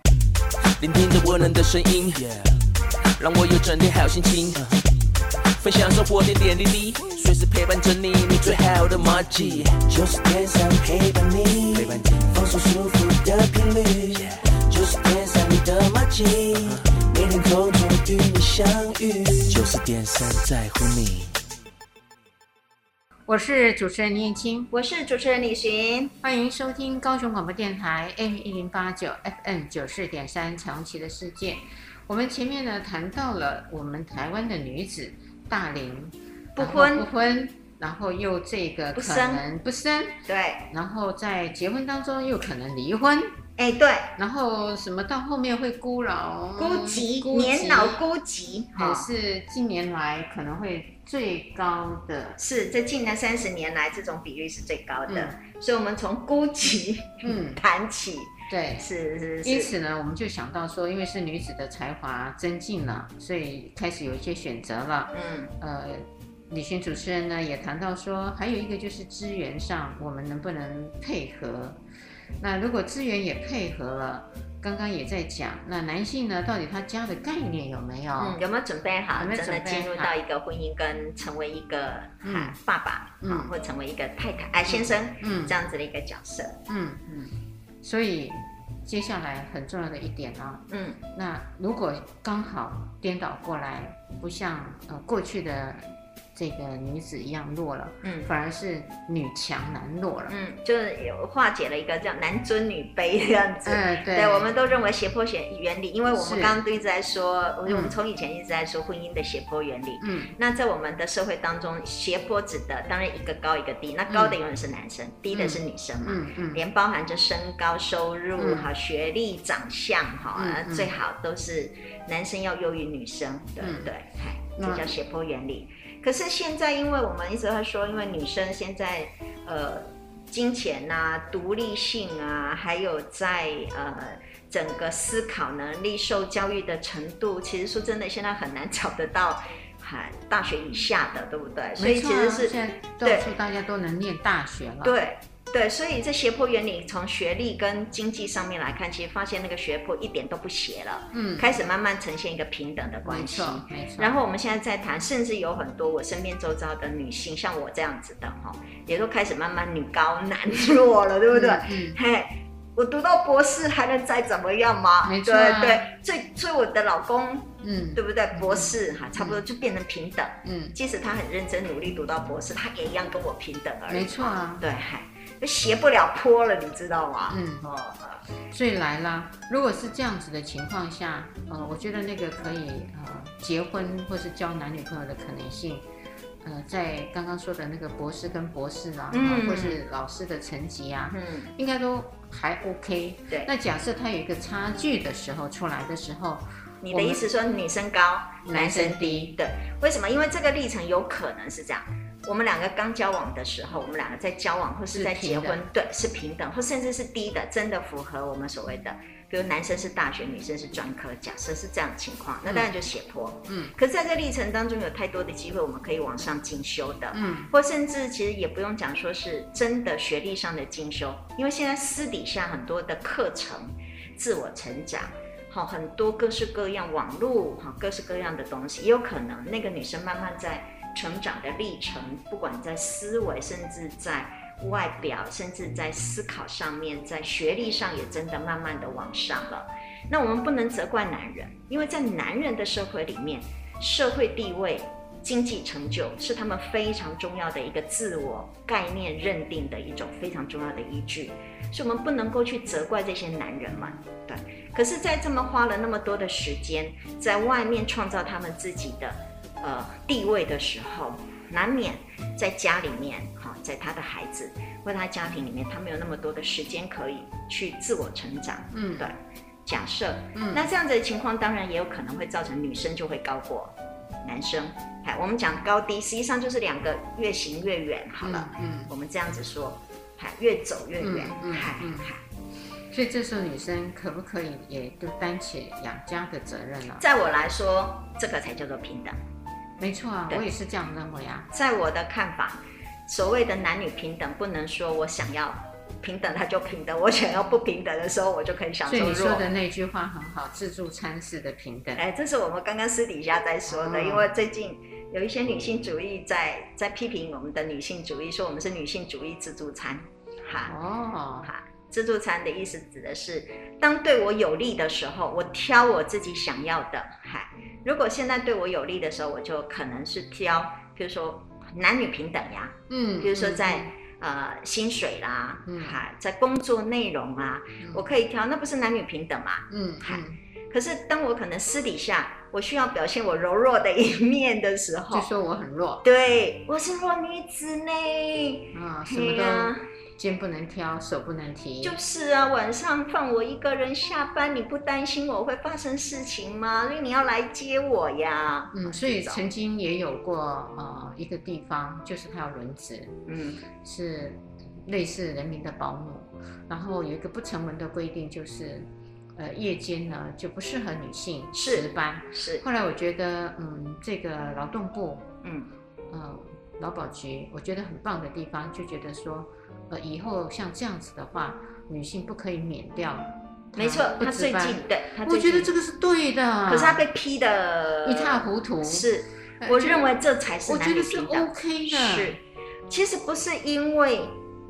聆听着温暖的声音，yeah, 让我有整天好心情。分享生活点点滴滴，随时陪伴着你，你最好的马吉。九十点三陪伴你，陪伴你放松舒服的频率。九十点三你的马吉，每天空中与你相遇。就是电三在乎你。我是主持人林燕青，我是主持人李寻，欢迎收听高雄广播电台 AM 一零八九 FM 九四点三彩虹旗的世界。我们前面呢谈到了我们台湾的女子大龄不婚不婚，然后又这个可能不生，对，然后在结婚当中又可能离婚。哎，对，然后什么到后面会孤老、孤寂、年老孤寂，还是近年来可能会最高的。是，这近来三十年来，这种比率是最高的。嗯、所以，我们从孤寂嗯谈起，对，是是是。因此呢，我们就想到说，因为是女子的才华增进了，所以开始有一些选择了。嗯，呃，李寻主持人呢也谈到说，还有一个就是资源上，我们能不能配合？那如果资源也配合了，刚刚也在讲，那男性呢，到底他家的概念有没有？嗯，有没有准备好？有没有真的进入到一个婚姻，跟成为一个爸爸，嗯，或成为一个太太、哎先生，嗯，这样子的一个角色，嗯嗯。所以接下来很重要的一点啊，嗯，那如果刚好颠倒过来，不像呃过去的。这个女子一样弱了，嗯，反而是女强男弱了，嗯，就是有化解了一个叫男尊女卑这样子，嗯，对，对，我们都认为斜坡原理，因为我们刚刚都一直在说，我们从以前一直在说婚姻的斜坡原理，嗯，那在我们的社会当中，斜坡指的当然一个高一个低，那高的永远是男生，低的是女生嘛，嗯嗯，连包含着身高、收入、哈、学历、长相，哈，最好都是男生要优于女生，对对，这叫斜坡原理。可是现在，因为我们一直在说，因为女生现在，呃，金钱呐、啊、独立性啊，还有在呃整个思考能力、受教育的程度，其实说真的，现在很难找得到，还大学以下的，对不对？所以其实是现在到处大家都能念大学了。对。对，所以这斜坡原理从学历跟经济上面来看，其实发现那个斜坡一点都不斜了，嗯，开始慢慢呈现一个平等的关系。没错，没错。然后我们现在在谈，甚至有很多我身边周遭的女性，像我这样子的哈，也都开始慢慢女高男弱了，对不对？嗯。嘿，我读到博士还能再怎么样吗？没错、啊。对对，所以所以我的老公，嗯，对不对？博士哈，差不多就变成平等。嗯。即使他很认真努力读到博士，他也一样跟我平等而已。没错啊。对，嗨。斜不了坡了，你知道吗？嗯哦，所以来啦。如果是这样子的情况下，呃，我觉得那个可以呃结婚或是交男女朋友的可能性，呃，在刚刚说的那个博士跟博士啊，嗯、或是老师的层级啊，嗯，应该都还 OK。对。那假设他有一个差距的时候出来的时候，你的意思说女生高，男生低？对。为什么？因为这个历程有可能是这样。我们两个刚交往的时候，我们两个在交往或是在结婚，对，是平等，或甚至是低的，真的符合我们所谓的，比如男生是大学，女生是专科，假设是这样的情况，那当然就斜坡。嗯，可是在这历程当中，有太多的机会，我们可以往上进修的，嗯，或甚至其实也不用讲说是真的学历上的进修，因为现在私底下很多的课程，自我成长，好，很多各式各样网络，好，各式各样的东西，也有可能那个女生慢慢在。成长的历程，不管在思维，甚至在外表，甚至在思考上面，在学历上也真的慢慢的往上了。那我们不能责怪男人，因为在男人的社会里面，社会地位、经济成就是他们非常重要的一个自我概念认定的一种非常重要的依据，所以我们不能够去责怪这些男人们。对，可是，在这么花了那么多的时间，在外面创造他们自己的。呃，地位的时候，难免在家里面，哈，在他的孩子或他家庭里面，他没有那么多的时间可以去自我成长。嗯，对。假设，嗯，那这样子的情况，当然也有可能会造成女生就会高过男生。哎，我们讲高低，实际上就是两个越行越远。好了，嗯，我们这样子说，哎，越走越远。嗯，嗨，嗨。所以这时候女生可不可以也都担起养家的责任呢？在我来说，这个才叫做平等。没错啊，我也是这样认为啊。在我的看法，所谓的男女平等，不能说我想要平等他就平等，我想要不平等的时候，我就可以享受。所以你说的那句话很好，自助餐式的平等。哎，这是我们刚刚私底下在说的，哦、因为最近有一些女性主义在在批评我们的女性主义，说我们是女性主义自助餐。哈哦，哈，自助餐的意思指的是，当对我有利的时候，我挑我自己想要的。哈。如果现在对我有利的时候，我就可能是挑，比如说男女平等呀，嗯，比如说在、嗯、呃薪水啦，嗯，还在工作内容啊，嗯、我可以挑，那不是男女平等嘛？嗯，可是当我可能私底下我需要表现我柔弱的一面的时候，就说我很弱。对，我是弱女子呢。啊，什么都肩不能挑，手不能提。就是啊，晚上放我一个人下班，你不担心我会发生事情吗？因为你要来接我呀。嗯，所以曾经也有过呃一个地方，就是他要轮值，嗯，是类似人民的保姆，然后有一个不成文的规定就是。呃，夜间呢就不适合女性值班。是。是。后来我觉得，嗯，这个劳动部，嗯，呃，劳保局，我觉得很棒的地方，就觉得说，呃，以后像这样子的话，女性不可以免掉。没错，他最近对，我觉得这个是对的。可是他被批的一塌糊涂。是，我认为这才是。我觉得是 OK 的。是，其实不是因为。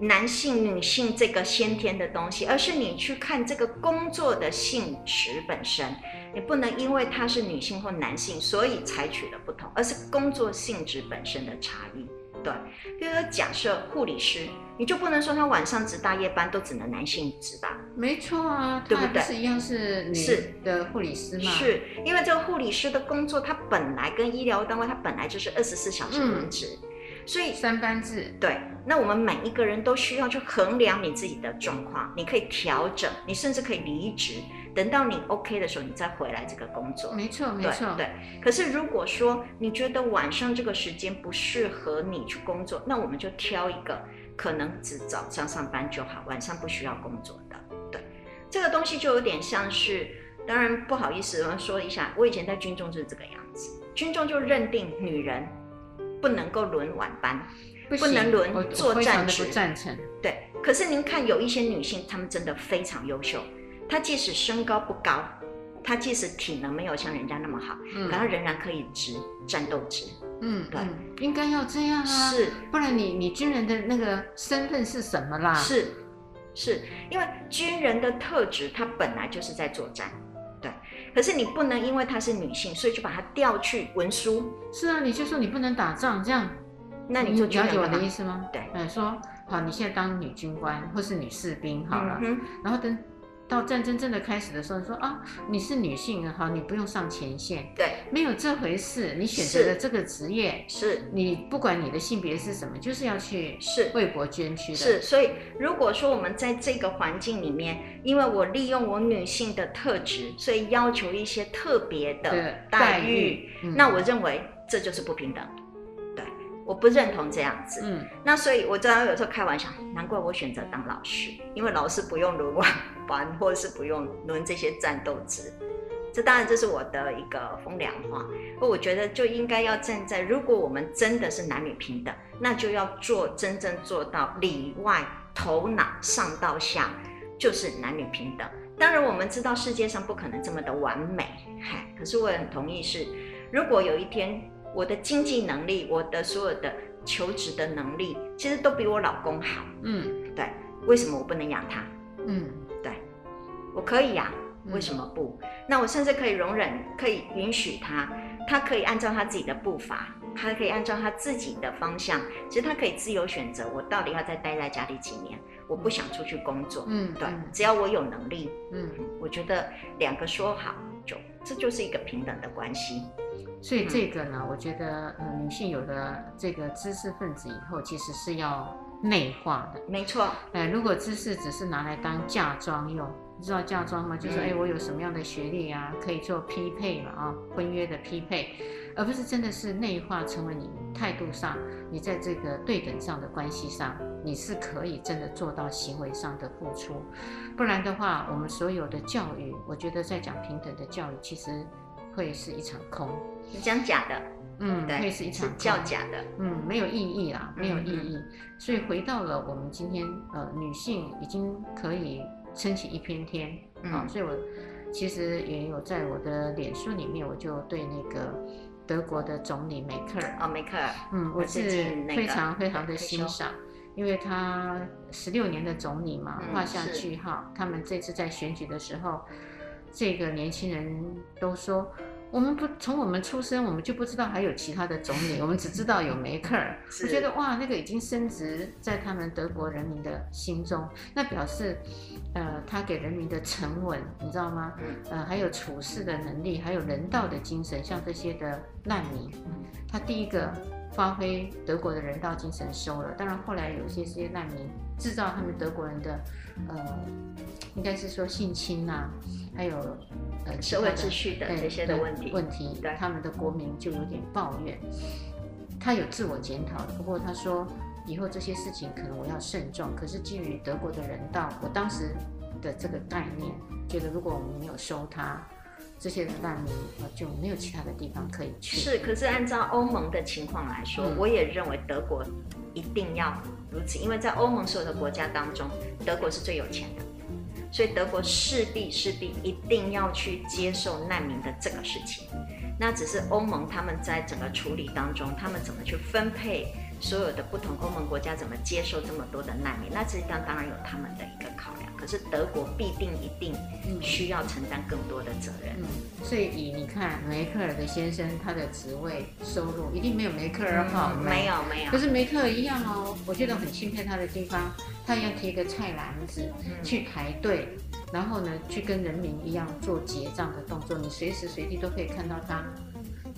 男性、女性这个先天的东西，而是你去看这个工作的性质本身，你不能因为他是女性或男性，所以采取的不同，而是工作性质本身的差异。对，比如说假设护理师，你就不能说他晚上值大夜班都只能男性值吧？没错啊，对不对？是一样是女的护理师吗？是，因为这个护理师的工作，它本来跟医疗单位，它本来就是二十四小时轮值。嗯所以三班制，对，那我们每一个人都需要去衡量你自己的状况，你可以调整，你甚至可以离职，等到你 OK 的时候，你再回来这个工作。没错，没错，对。可是如果说你觉得晚上这个时间不适合你去工作，那我们就挑一个可能只早上上班就好，晚上不需要工作的。对，这个东西就有点像是，当然不好意思，我说一下，我以前在军中就是这个样子，军中就认定女人。不能够轮晚班，不，不能轮作战值。不赞成。对，可是您看，有一些女性，她们真的非常优秀。她即使身高不高，他即使体能没有像人家那么好，嗯，可他仍然可以值战斗值。嗯，对，应该要这样啊。是，不然你你军人的那个身份是什么啦？是，是因为军人的特质，他本来就是在作战。对，可是你不能因为她是女性，所以就把她调去文书。是啊，你就说你不能打仗，这样，那你就了解我的意思吗？对，嗯，说好，你现在当女军官或是女士兵好了，嗯、然后等。到战争真的开始的时候，你说啊，你是女性哈，你不用上前线，对，没有这回事。你选择的这个职业是，你不管你的性别是什么，就是要去是为国捐躯的。是，所以如果说我们在这个环境里面，因为我利用我女性的特质，所以要求一些特别的待遇，待遇嗯、那我认为这就是不平等。对，我不认同这样子。嗯，那所以我经常有时候开玩笑，难怪我选择当老师，因为老师不用轮晚。或者是不用轮这些战斗值，这当然这是我的一个风凉话。我觉得就应该要站在，如果我们真的是男女平等，那就要做真正做到里外头脑上到下就是男女平等。当然我们知道世界上不可能这么的完美，嗨，可是我也很同意是，如果有一天我的经济能力，我的所有的求职的能力，其实都比我老公好，嗯，对，为什么我不能养他？嗯。对我可以呀、啊，为什么不？嗯、那我甚至可以容忍，可以允许他，他可以按照他自己的步伐，他可以按照他自己的方向，其实他可以自由选择。我到底要再待在家里几年？我不想出去工作。嗯，对，只要我有能力。嗯，我觉得两个说好，就这就是一个平等的关系。所以这个呢，嗯、我觉得，呃，女性有了这个知识分子以后，其实是要内化的。没错。哎，如果知识只是拿来当嫁妆用。你知道嫁妆吗？就是哎，我有什么样的学历啊，可以做匹配嘛啊，婚约的匹配，而不是真的是内化成为你态度上，你在这个对等上的关系上，你是可以真的做到行为上的付出，不然的话，我们所有的教育，我觉得在讲平等的教育，其实会是一场空，你讲假的，嗯，对，会是一场空叫假的，嗯，没有意义啦，没有意义，所以回到了我们今天，呃，女性已经可以。撑起一片天。啊、嗯。哦！所以我其实也有在我的脸书里面，我就对那个德国的总理梅克尔。哦，梅克尔，嗯，我是非常非常的欣赏，因为他十六年的总理嘛，画下句号。他们这次在选举的时候，这个年轻人都说，我们不从我们出生，我们就不知道还有其他的总理，我们只知道有梅克尔。我觉得哇，那个已经升值在他们德国人民的心中，那表示，呃，他给人民的沉稳，你知道吗？呃，还有处事的能力，还有人道的精神，像这些的难民，他第一个发挥德国的人道精神收了，当然后来有一些这些难民制造他们德国人的，呃，应该是说性侵呐、啊。还有呃社会秩序的这些的问题，问题，他们的国民就有点抱怨，他有自我检讨，不过他说以后这些事情可能我要慎重。可是基于德国的人道，我当时的这个概念，觉得如果我们没有收他，这些难民就没有其他的地方可以去。是，可是按照欧盟的情况来说，嗯，我也认为德国一定要如此，因为在欧盟所有的国家当中，德国是最有钱的。所以德国势必势必一定要去接受难民的这个事情，那只是欧盟他们在整个处理当中，他们怎么去分配所有的不同欧盟国家怎么接受这么多的难民，那这当当然有他们的一个考量。可是德国必定一定需要承担更多的责任。嗯，所以以你看梅克尔的先生，他的职位收入一定没有梅克尔好，嗯，没有没有。可是梅克尔一样哦，我觉得很钦佩他的地方。他要提个菜篮子去排队，然后呢，去跟人民一样做结账的动作。你随时随地都可以看到他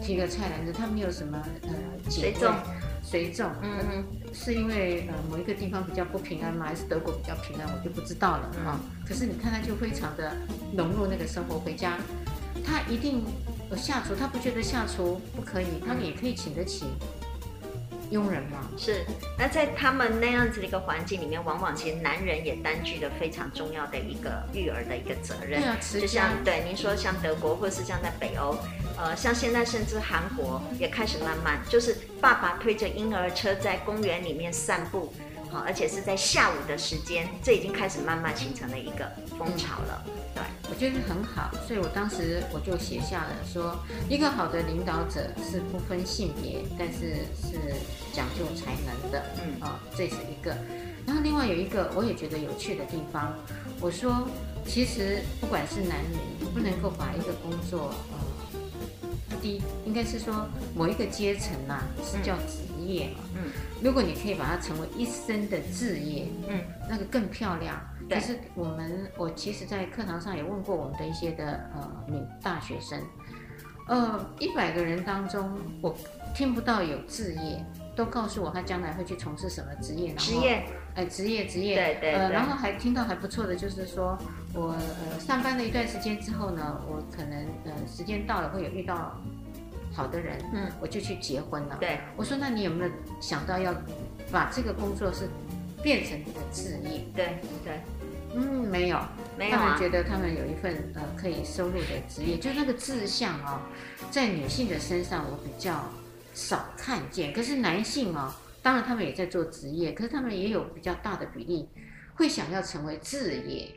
提个菜篮子。他没有什么呃随众，随众，嗯嗯，是因为呃某一个地方比较不平安吗？还是德国比较平安？我就不知道了啊、哦。可是你看他就非常的融入那个生活。回家他一定有下厨，他不觉得下厨不可以，他们也可以请得起。佣人吗？是。那在他们那样子的一个环境里面，往往其实男人也担具了非常重要的一个育儿的一个责任。对啊，就像对您说，像德国，或是像在北欧，呃，像现在甚至韩国也开始慢慢，就是爸爸推着婴儿车在公园里面散步。好，而且是在下午的时间，这已经开始慢慢形成了一个风潮了。嗯、对，我觉得很好，所以我当时我就写下了说，一个好的领导者是不分性别，但是是讲究才能的。嗯，啊，这是一个。然后另外有一个我也觉得有趣的地方，我说其实不管是男女，不能够把一个工作，呃，第一应该是说某一个阶层呐、啊，是叫职业嘛。嗯。如果你可以把它成为一生的志业，嗯，那个更漂亮。可是我们，我其实，在课堂上也问过我们的一些的呃女大学生，呃，一百个人当中，我听不到有志业，都告诉我他将来会去从事什么职业。然后职业，哎，职业，职业，对对。呃，然后还听到还不错的，就是说我呃上班了一段时间之后呢，我可能呃时间到了会有遇到。好的人，嗯，我就去结婚了。对，我说，那你有没有想到要把这个工作是变成你的职业？对对，嗯，没有，没有、啊。他们觉得他们有一份呃可以收入的职业，就那个志向哦，在女性的身上我比较少看见。可是男性哦，当然他们也在做职业，可是他们也有比较大的比例会想要成为置业。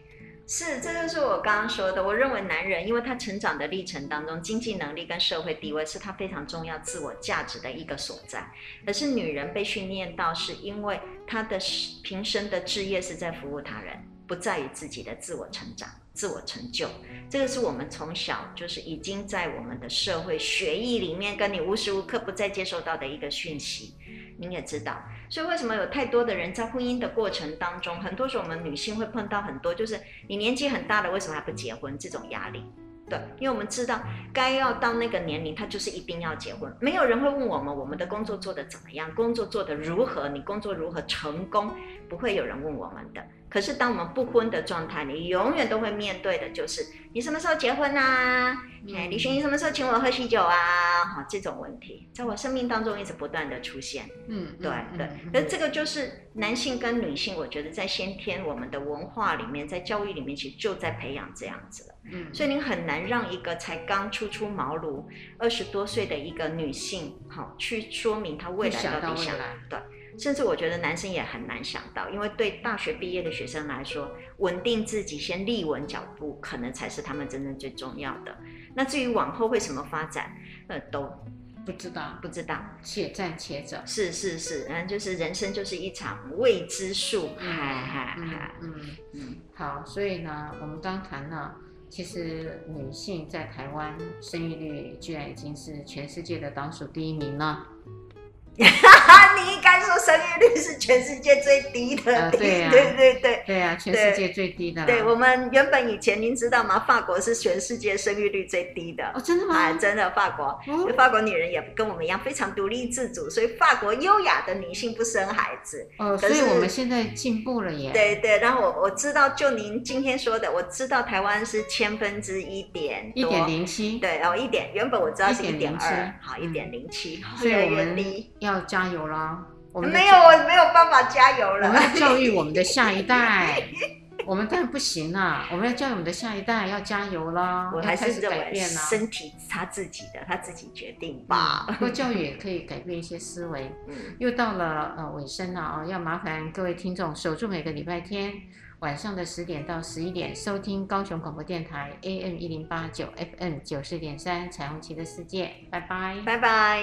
是，这就是我刚刚说的。我认为男人，因为他成长的历程当中，经济能力跟社会地位是他非常重要自我价值的一个所在。可是女人被训练到，是因为她的平生的志业是在服务他人，不在于自己的自我成长、自我成就。这个是我们从小就是已经在我们的社会学艺里面，跟你无时无刻不再接受到的一个讯息。你也知道，所以为什么有太多的人在婚姻的过程当中，很多时候我们女性会碰到很多，就是你年纪很大了，为什么还不结婚？这种压力。对，因为我们知道，该要到那个年龄，他就是一定要结婚。没有人会问我们，我们的工作做得怎么样，工作做得如何，你工作如何成功，不会有人问我们的。可是当我们不婚的状态，你永远都会面对的就是，你什么时候结婚啊？哎，李寻，你什么时候请我喝喜酒啊？好，这种问题在我生命当中一直不断的出现。嗯，对对。可是这个就是男性跟女性，我觉得在先天我们的文化里面，在教育里面，其实就在培养这样子了。嗯，所以你很难让一个才刚初出茅庐、二十多岁的一个女性，好去说明她未来到底想对。甚至我觉得男生也很难想到，因为对大学毕业的学生来说，稳定自己，先立稳脚步，可能才是他们真正最重要的。那至于往后会什么发展，呃，都不知道，不知道，且战且走。是是是，嗯，就是人生就是一场未知数。嗨嗨嗨，嗯嗯，嗯，好，所以呢，我们刚谈了。其实女性在台湾生育率居然已经是全世界的倒数第一名了。你应该说生育率是全世界最低的，呃、对对对 对，对、啊，全世界最低的。对，我们原本以前您知道吗？法国是全世界生育率最低的。哦，真的吗？啊，真的，法国，哦、法国女人也跟我们一样非常独立自主，所以法国优雅的女性不生孩子。哦，所以我们现在进步了耶。对对，然后我我知道，就您今天说的，我知道台湾是千分之一点一点零七。对，然后一点，原本我知道是一点二，好，一点零七，所以我们要加油了。我们没有，我没有办法加油了。我们要教育我们的下一代，我们当然不行了。我们要教育我们的下一代，要加油了。我还是认为身体是他自己的，他自己决定吧。不过教育也可以改变一些思维。嗯，又到了呃尾声了啊，要麻烦各位听众守住每个礼拜天晚上的十点到十一点，收听高雄广播电台 AM 一零八九 FM 九四点三彩虹旗的世界。拜拜，拜拜。